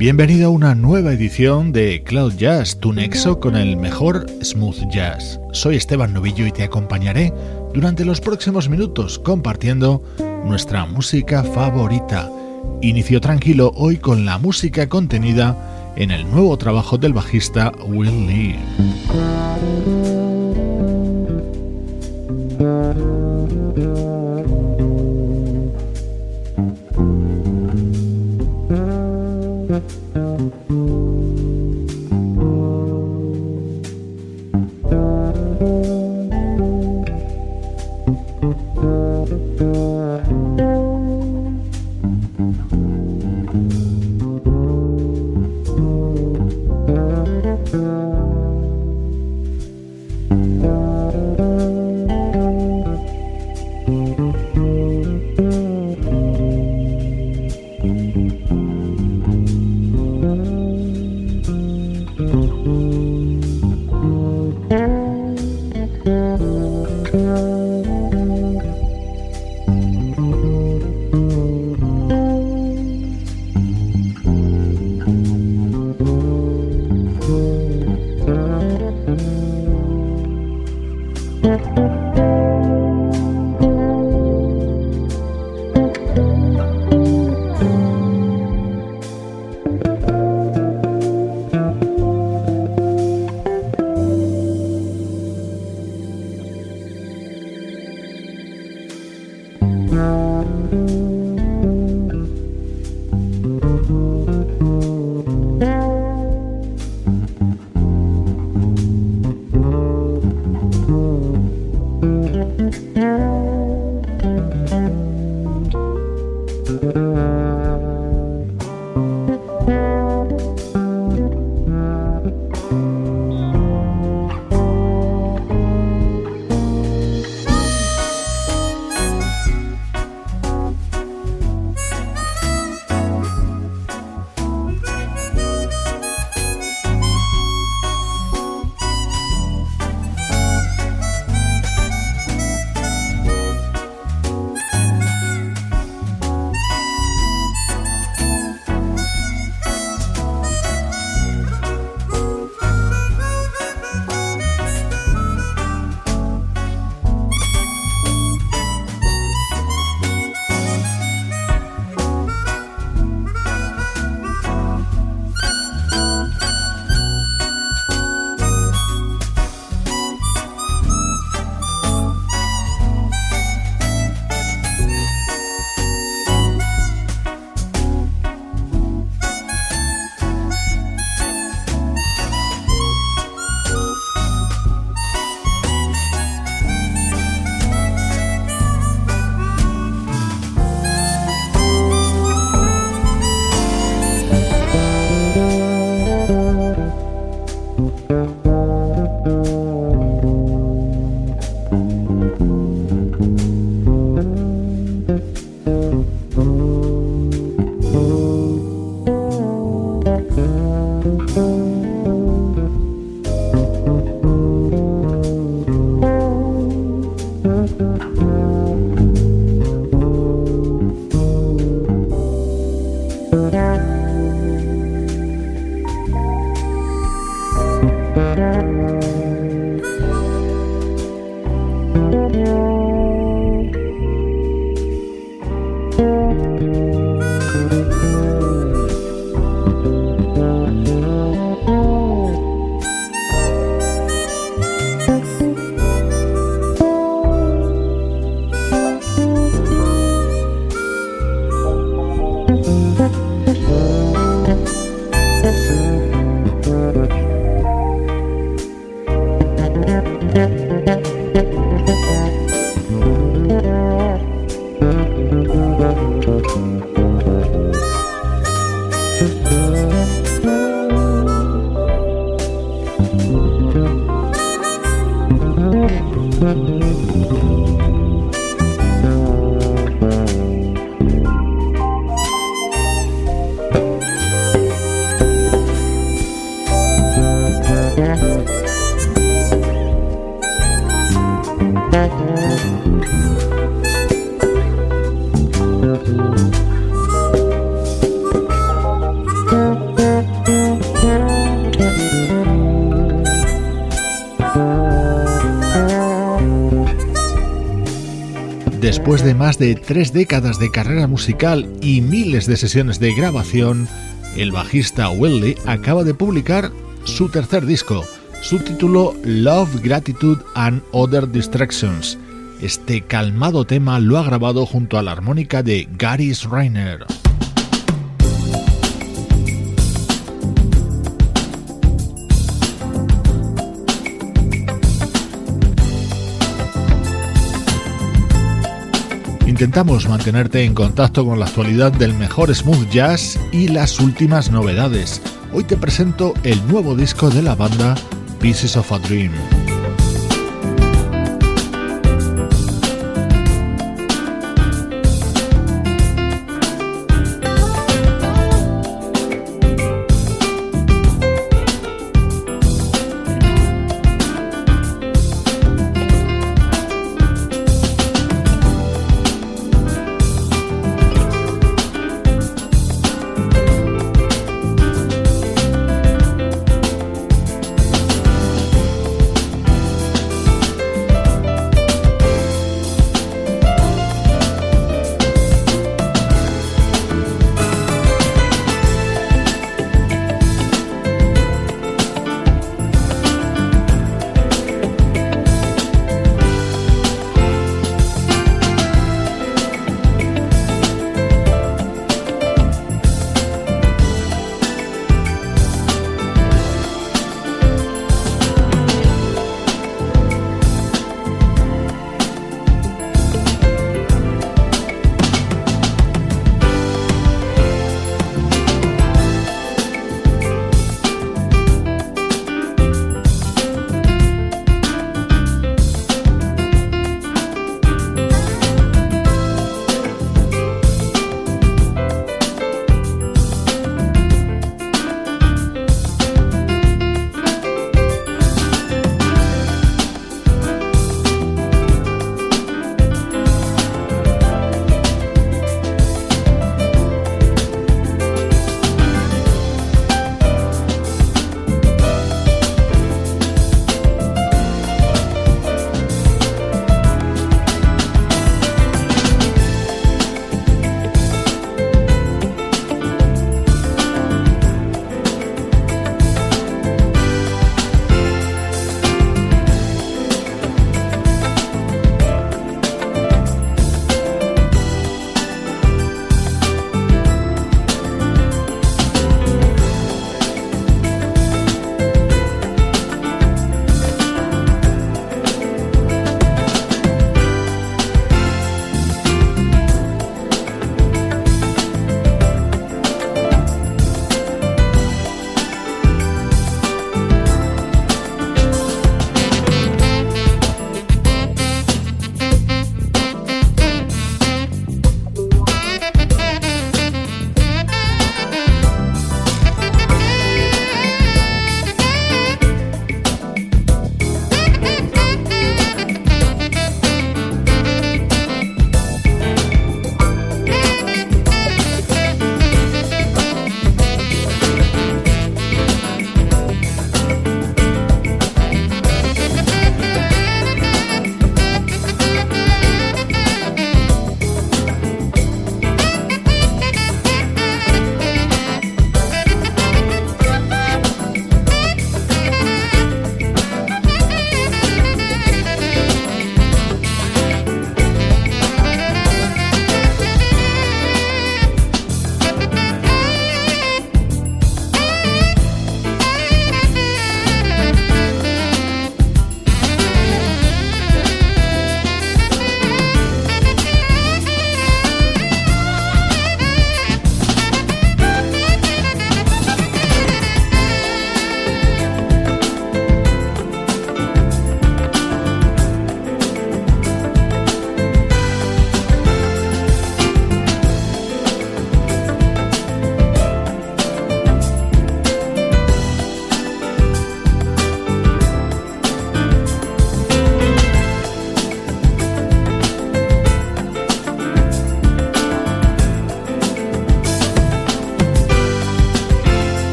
Bienvenido a una nueva edición de Cloud Jazz, tu nexo con el mejor smooth jazz. Soy Esteban Novillo y te acompañaré durante los próximos minutos compartiendo nuestra música favorita. Inicio tranquilo hoy con la música contenida en el nuevo trabajo del bajista Will Lee. Después de más de tres décadas de carrera musical y miles de sesiones de grabación, el bajista Willie acaba de publicar su tercer disco, su título Love, Gratitude and Other Distractions. Este calmado tema lo ha grabado junto a la armónica de Gary Reiner. Intentamos mantenerte en contacto con la actualidad del mejor smooth jazz y las últimas novedades. Hoy te presento el nuevo disco de la banda Pieces of a Dream.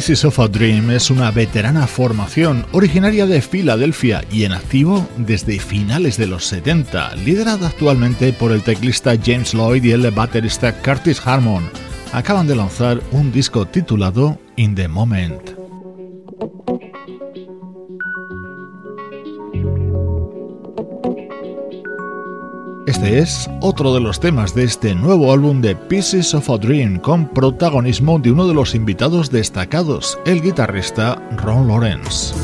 Pieces of a Dream es una veterana formación originaria de Filadelfia y en activo desde finales de los 70, liderada actualmente por el teclista James Lloyd y el baterista Curtis Harmon. Acaban de lanzar un disco titulado In the Moment. Este es otro de los temas de este nuevo álbum de Pieces of a Dream con protagonismo de uno de los invitados destacados, el guitarrista Ron Lawrence.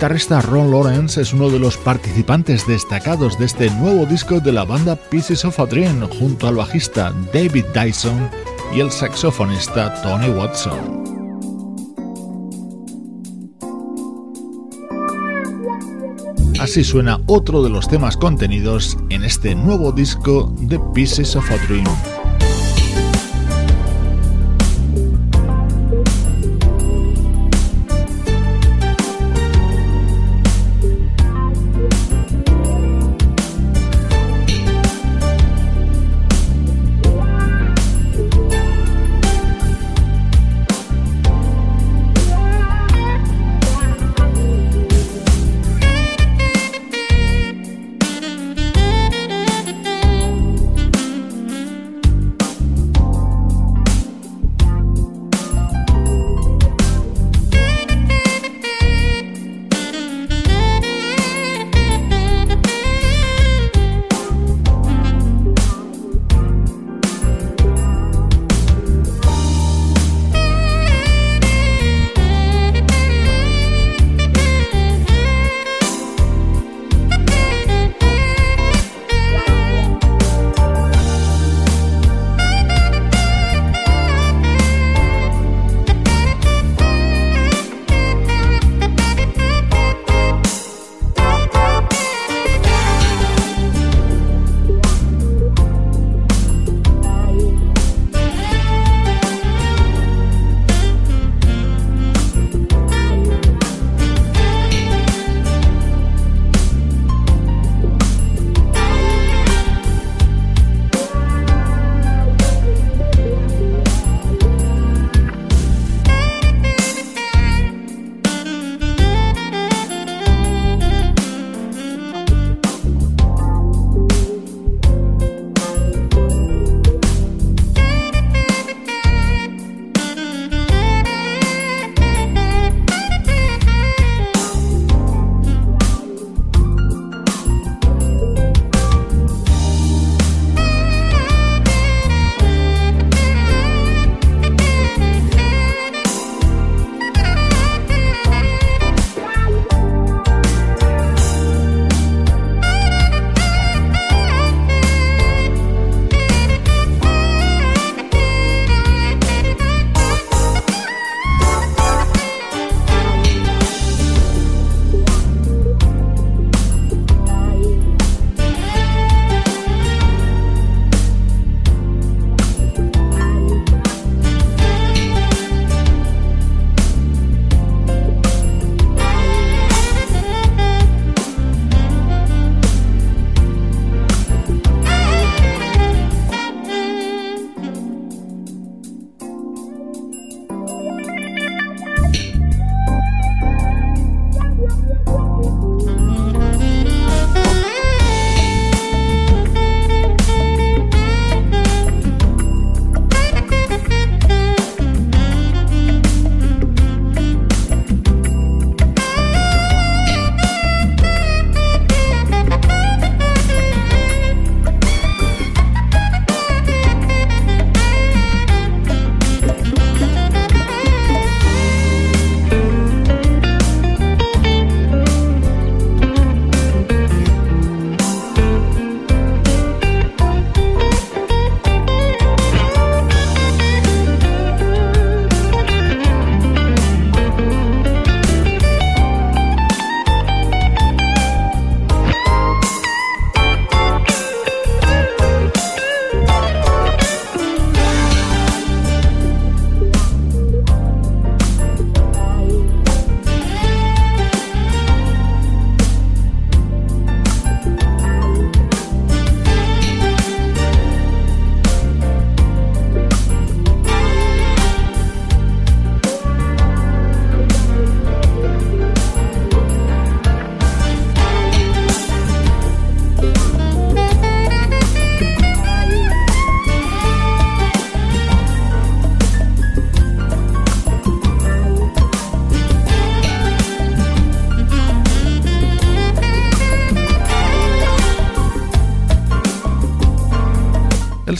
Guitarrista Ron Lawrence es uno de los participantes destacados de este nuevo disco de la banda Pieces of a Dream junto al bajista David Dyson y el saxofonista Tony Watson. Así suena otro de los temas contenidos en este nuevo disco de Pieces of a Dream.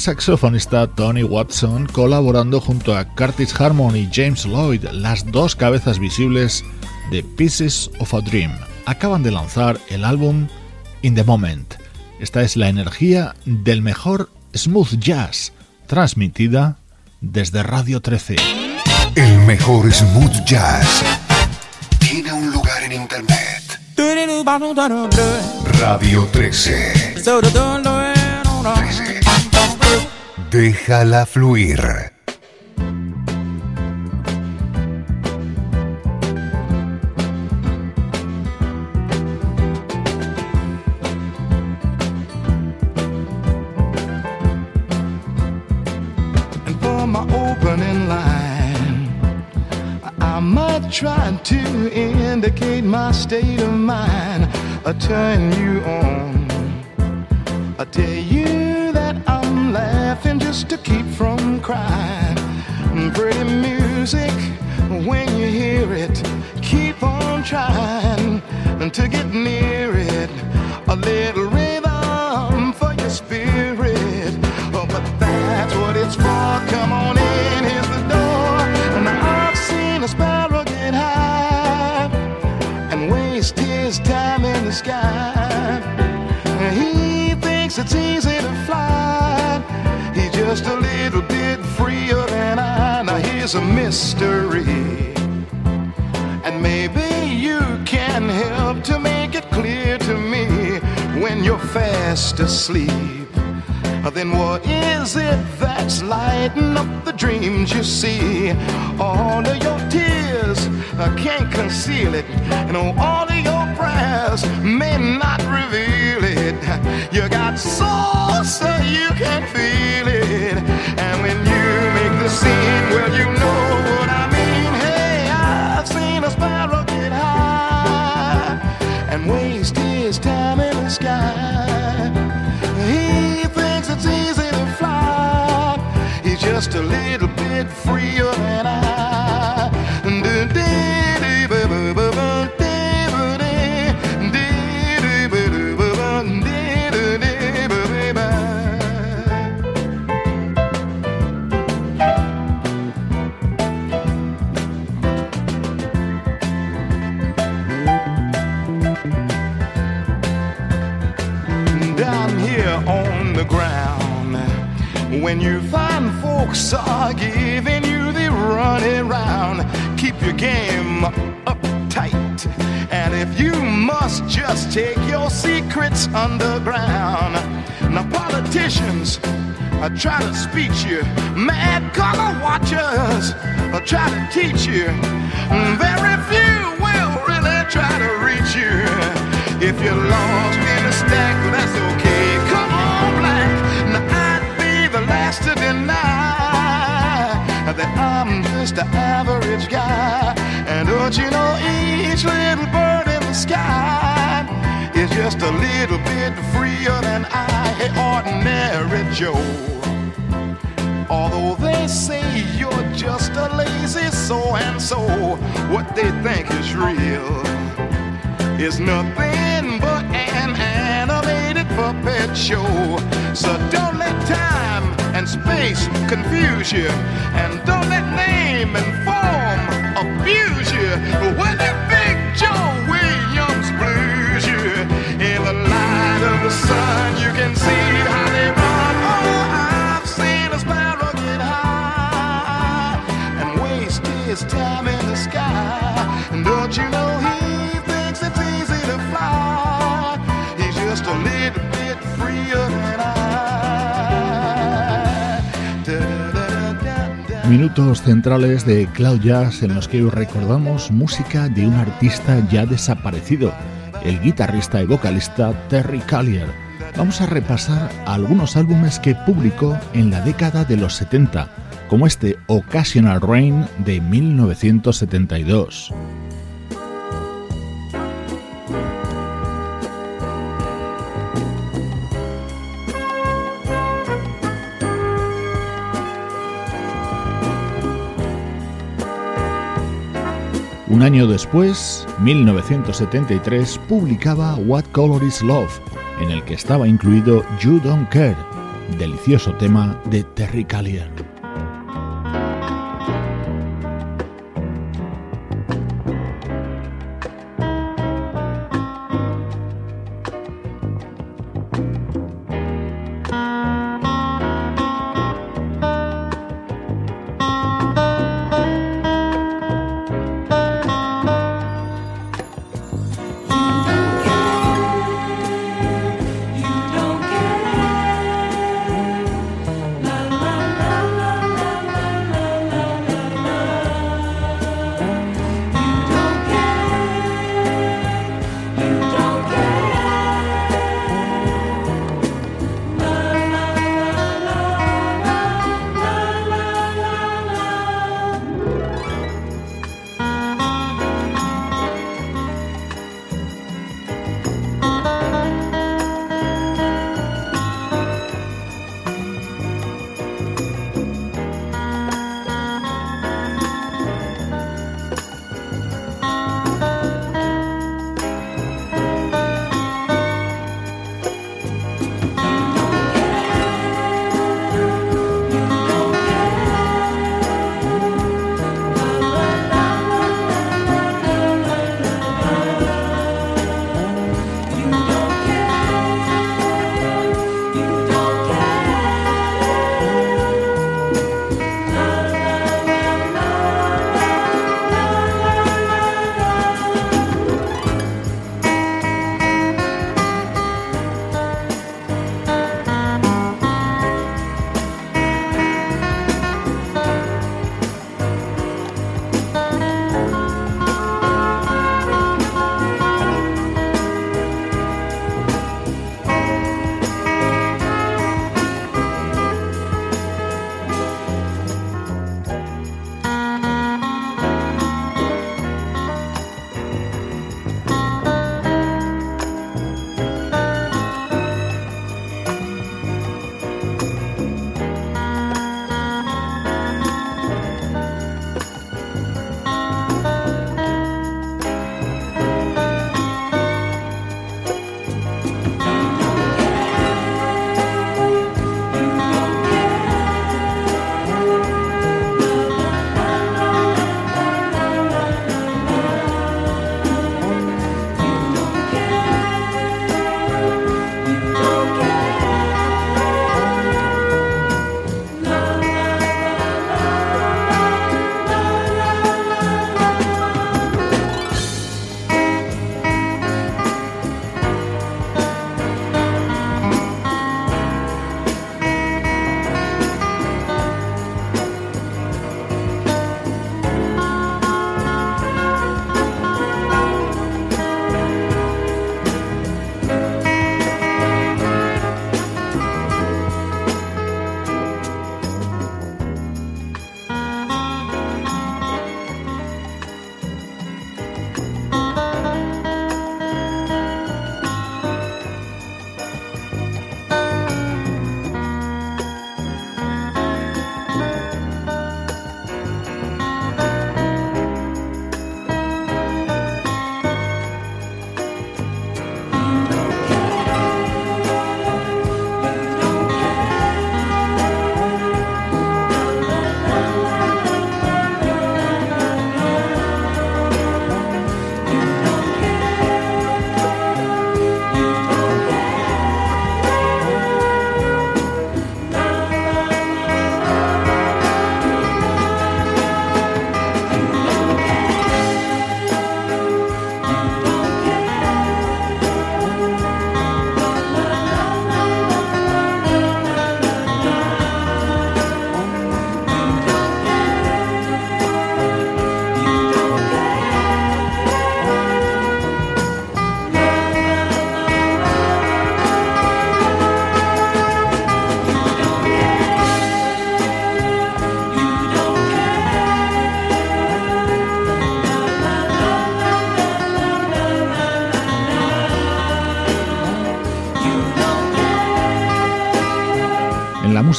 Saxofonista Tony Watson colaborando junto a Curtis Harmon y James Lloyd, las dos cabezas visibles de Pieces of a Dream. Acaban de lanzar el álbum In the Moment. Esta es la energía del mejor smooth jazz, transmitida desde Radio 13. El mejor smooth jazz tiene un lugar en Internet. Radio 13. Déjala fluir. trying to indicate my state of mind. I turn you on. I tell you laughing just to keep from crying. Pretty music, when you hear it, keep on trying to get near it. A little just a little bit freer than I. Now here's a mystery. And maybe you can help to make it clear to me when you're fast asleep. Then what is it that's lighting up the dreams you see? All of your tears, I can't conceal it. And all of your prayers may not reveal it. You got soul so you can feel it. And when you make the scene, well, you know what I mean. Hey, I've seen a sparrow get high and waste his time in the sky. He thinks it's easy to fly. He's just a little bit freer than I. just take your secrets underground, now politicians are trying to speech you, mad color watchers are trying to teach you. Mm, very few will really try to reach you. If you're lost in a stack, that's okay. Come on, black. Now I'd be the last to deny that I'm just an average guy. And don't you know each little bird in the sky just a little bit freer than I, ordinary Joe. Although they say you're just a lazy so and so, what they think is real is nothing but an animated puppet show. So don't let time and space confuse you, and don't let name and form abuse you. When Minutos centrales de Cloud Jazz en los que hoy recordamos música de un artista ya desaparecido, el guitarrista y vocalista Terry Callier. Vamos a repasar algunos álbumes que publicó en la década de los 70, como este Occasional Rain de 1972. Un año después, 1973, publicaba What Color Is Love, en el que estaba incluido You Don't Care, delicioso tema de Terry Callier.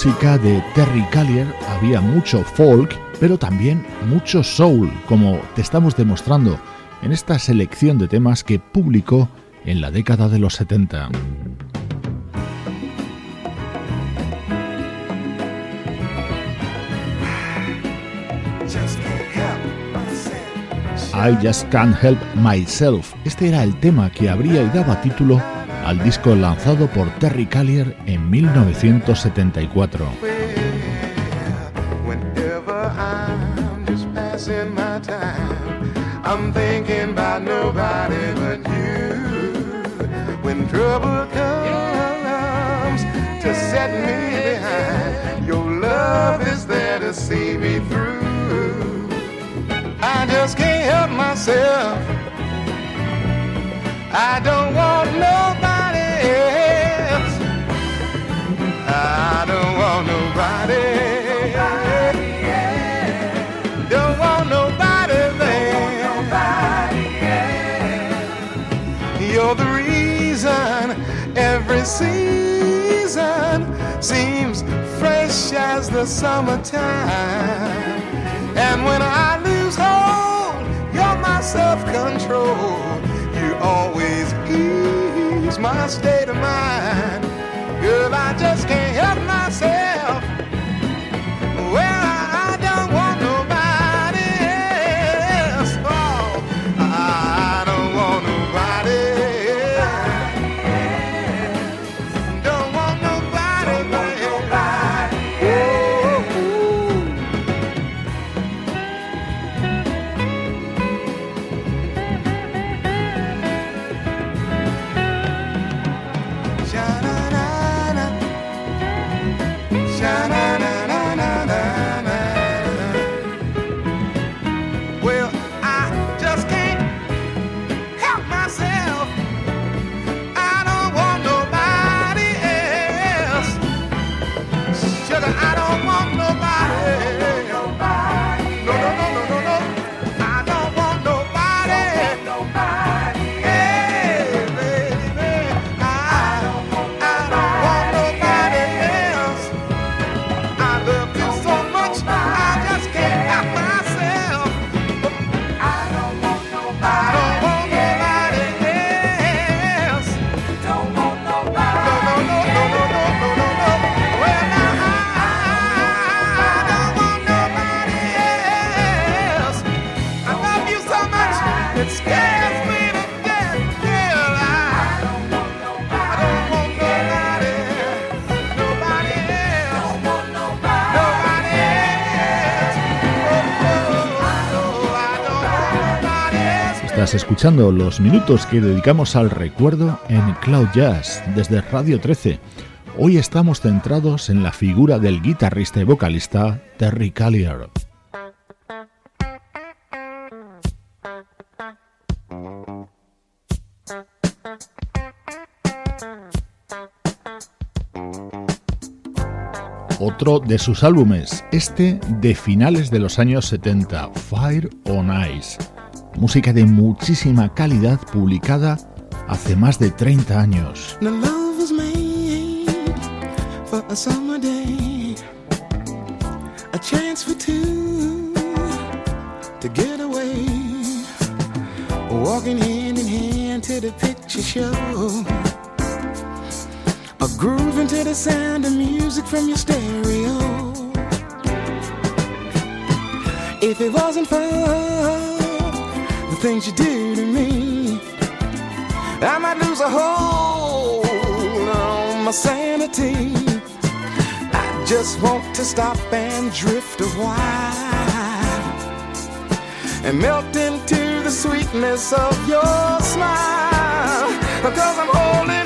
música de Terry Callier había mucho folk, pero también mucho soul, como te estamos demostrando en esta selección de temas que publicó en la década de los 70. I Just Can't Help Myself. Este era el tema que abría y daba título al disco lanzado por Terry Callier en 1974. I just can't help myself. I don't want nobody. Nobody. Don't want nobody. You're the reason every season seems fresh as the summertime. And when I lose hold, you're my self control. You always ease my state of mind. Girl, I just can't Estás escuchando los minutos que dedicamos al recuerdo en Cloud Jazz desde Radio 13. Hoy estamos centrados en la figura del guitarrista y vocalista Terry Callier. Otro de sus álbumes, este de finales de los años 70, Fire on Ice. Música de muchísima calidad publicada hace más de 30 años. To get away, walking hand in hand to the picture show, a groove into the sound of music from your stereo. If it wasn't for things you do to me. I might lose a hold on my sanity. I just want to stop and drift a while and melt into the sweetness of your smile. Because I'm holding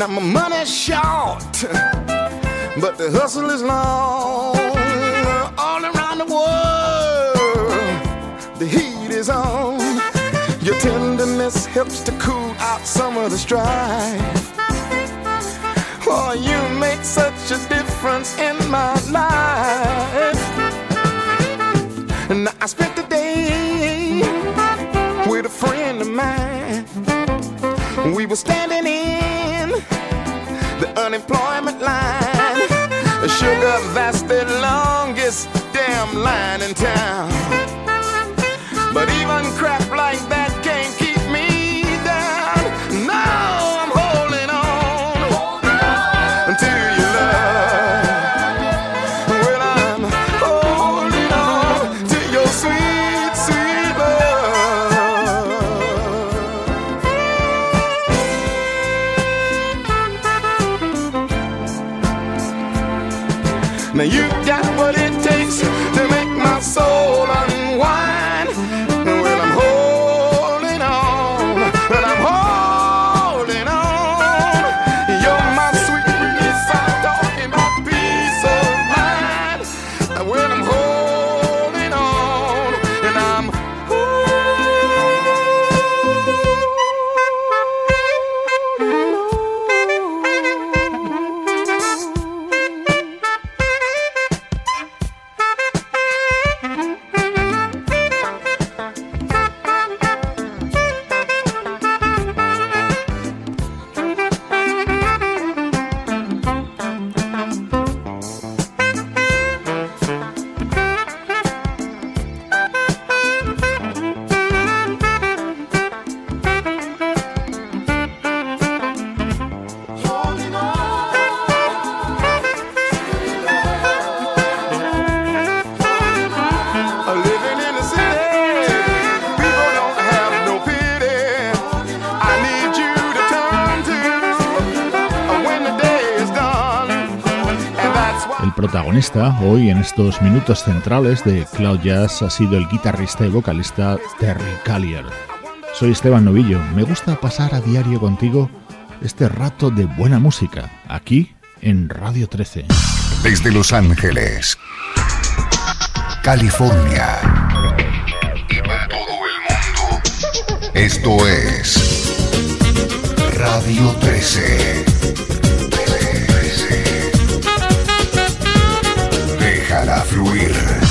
Now my money's short, but the hustle is long. All around the world, the heat is on. Your tenderness helps to cool out some of the strife. Oh, you make such a difference in my life. And I spent the day with a friend of mine. We were standing in unemployment line. Sugar, that's the longest damn line in town. But even crack protagonista hoy en estos minutos centrales de Cloud Jazz ha sido el guitarrista y vocalista Terry Callier. Soy Esteban Novillo, me gusta pasar a diario contigo este rato de buena música, aquí en Radio 13. Desde Los Ángeles, California y para todo el mundo. Esto es Radio 13. Déjala fluir.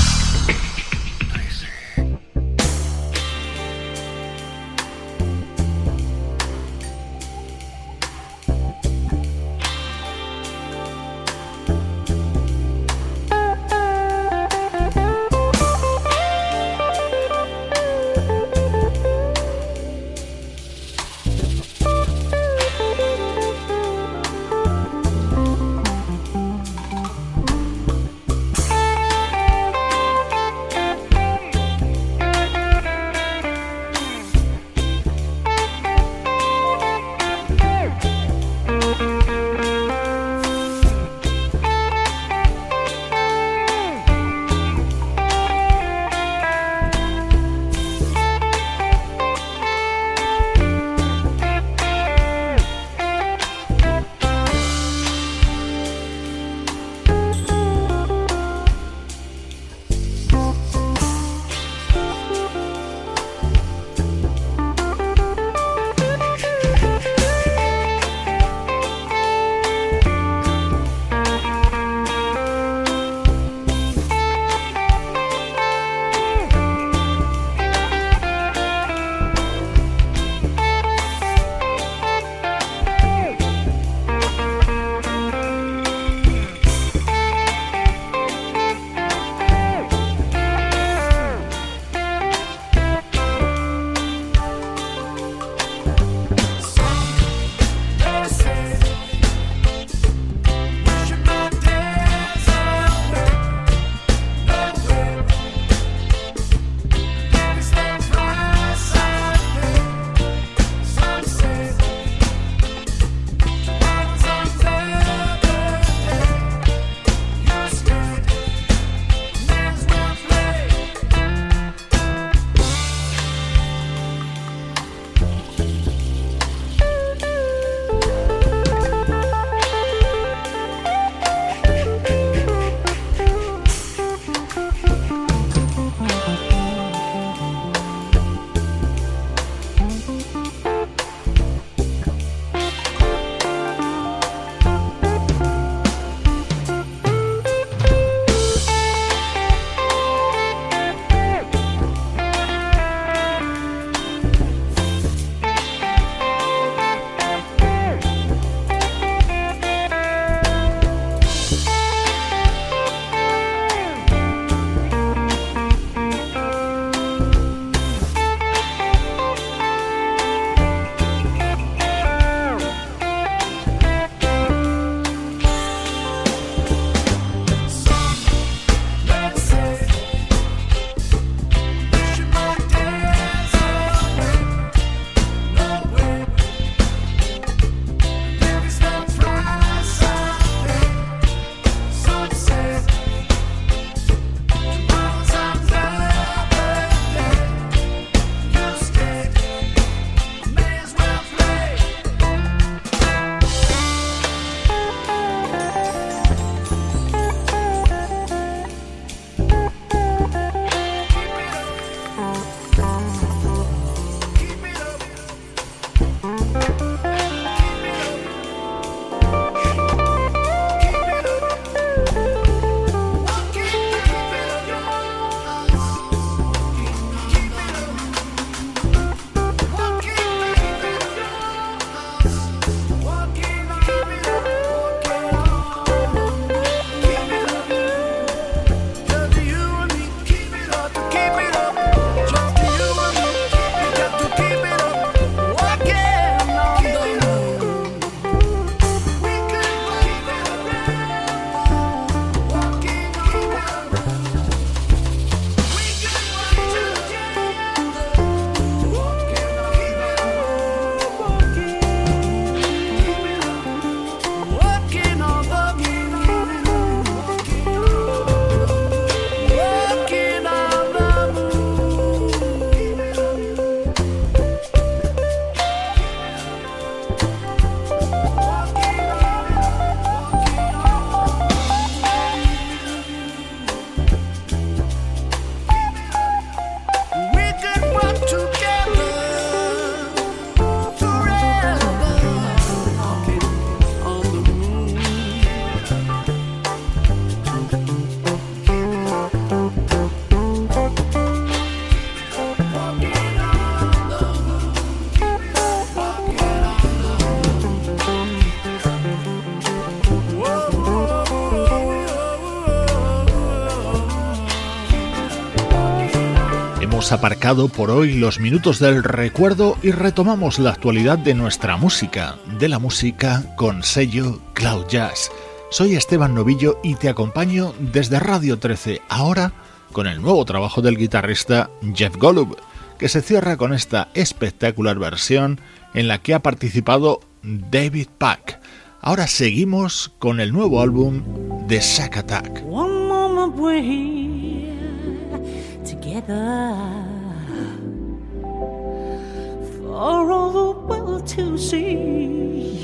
Aparcado por hoy los minutos del recuerdo y retomamos la actualidad de nuestra música, de la música con sello Cloud Jazz. Soy Esteban Novillo y te acompaño desde Radio 13, ahora con el nuevo trabajo del guitarrista Jeff Golub, que se cierra con esta espectacular versión en la que ha participado David Pack. Ahora seguimos con el nuevo álbum de Sack Attack. together for all the world to see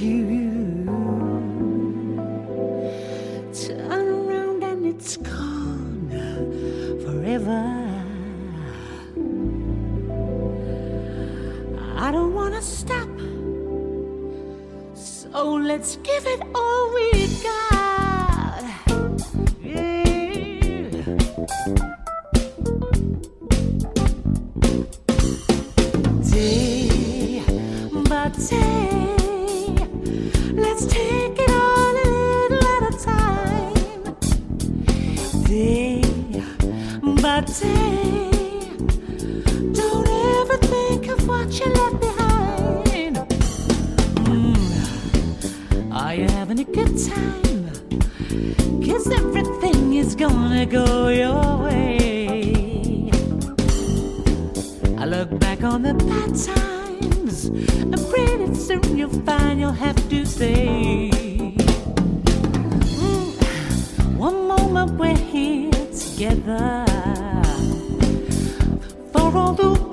you. Turn around and it's gone forever. I don't wanna stop, so let's give it all we got. Yeah. On a little at a time. Day by day. Don't ever think of what you left behind. Mm. Are you having a good time? Everything is gonna go your way. I look back on the bad times and pretty soon you'll find you'll have to say, mm, One moment we're here together. For all the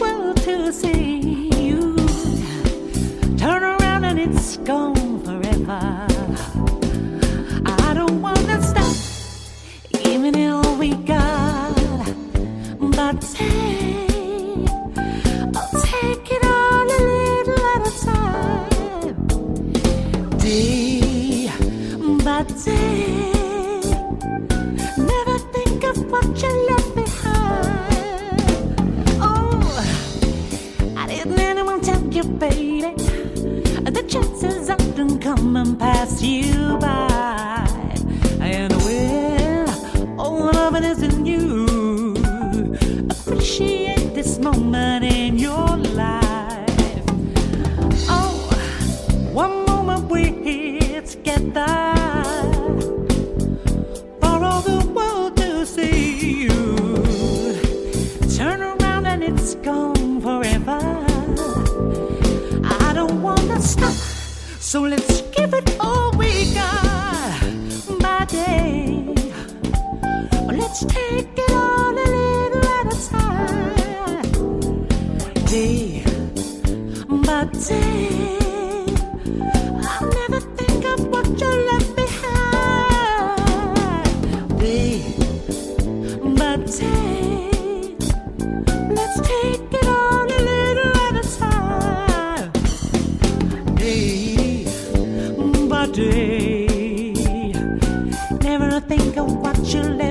you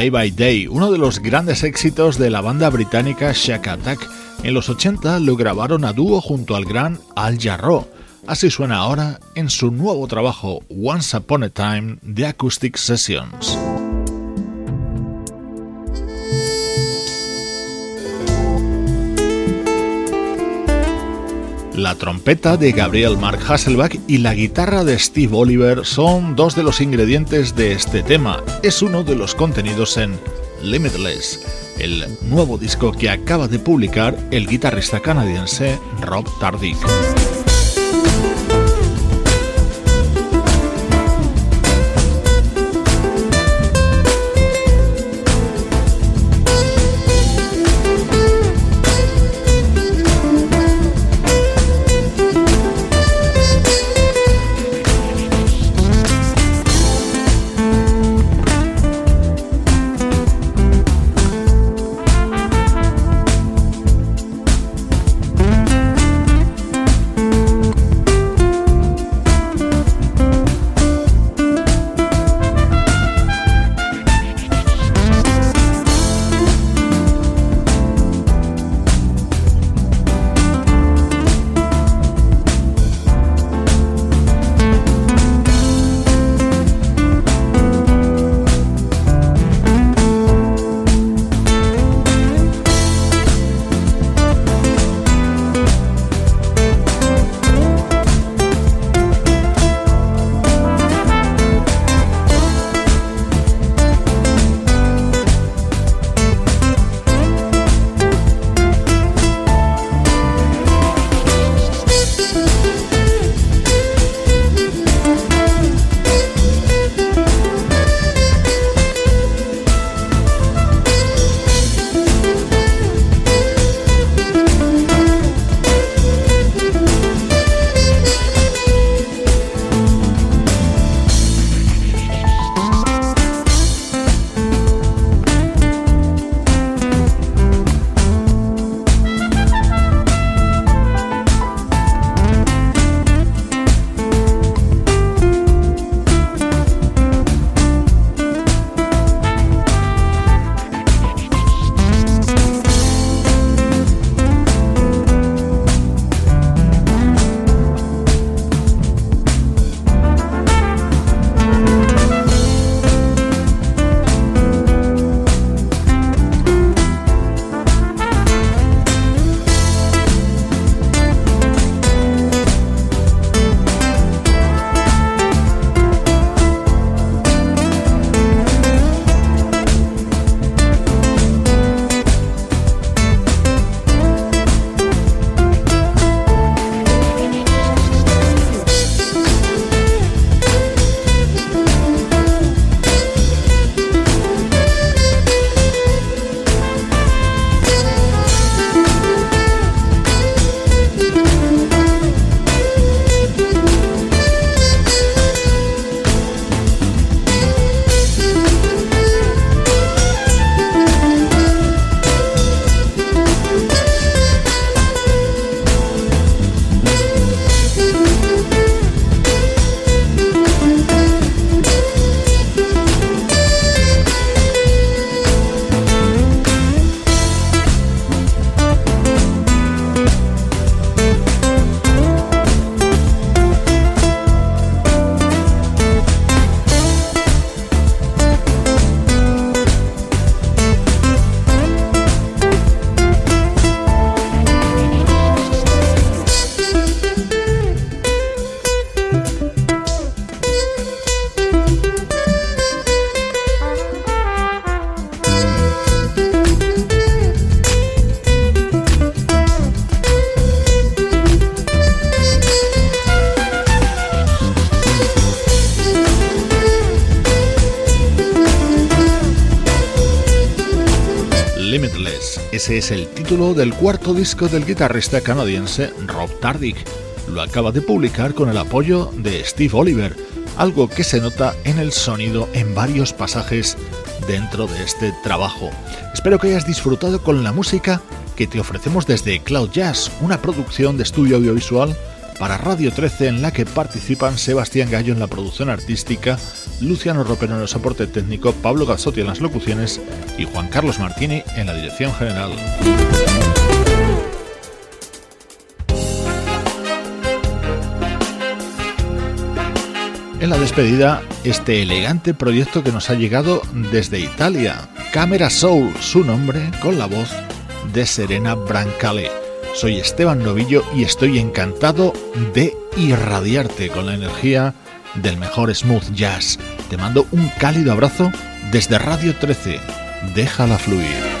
Day by Day, uno de los grandes éxitos de la banda británica Shack Attack. En los 80 lo grabaron a dúo junto al gran Al Jarreau. Así suena ahora en su nuevo trabajo Once Upon a Time The Acoustic Sessions. La trompeta de Gabriel Mark Hasselbach y la guitarra de Steve Oliver son dos de los ingredientes de este tema. Es uno de los contenidos en Limitless, el nuevo disco que acaba de publicar el guitarrista canadiense Rob Tardick. Del cuarto disco del guitarrista canadiense Rob Tardick. Lo acaba de publicar con el apoyo de Steve Oliver, algo que se nota en el sonido en varios pasajes dentro de este trabajo. Espero que hayas disfrutado con la música que te ofrecemos desde Cloud Jazz, una producción de estudio audiovisual para Radio 13 en la que participan Sebastián Gallo en la producción artística, Luciano Ropero en el soporte técnico, Pablo Gazzotti en las locuciones y Juan Carlos Martini en la dirección general. En la despedida, este elegante proyecto que nos ha llegado desde Italia, Camera Soul, su nombre con la voz de Serena Brancale. Soy Esteban Novillo y estoy encantado de irradiarte con la energía del mejor smooth jazz. Te mando un cálido abrazo desde Radio 13. Déjala fluir.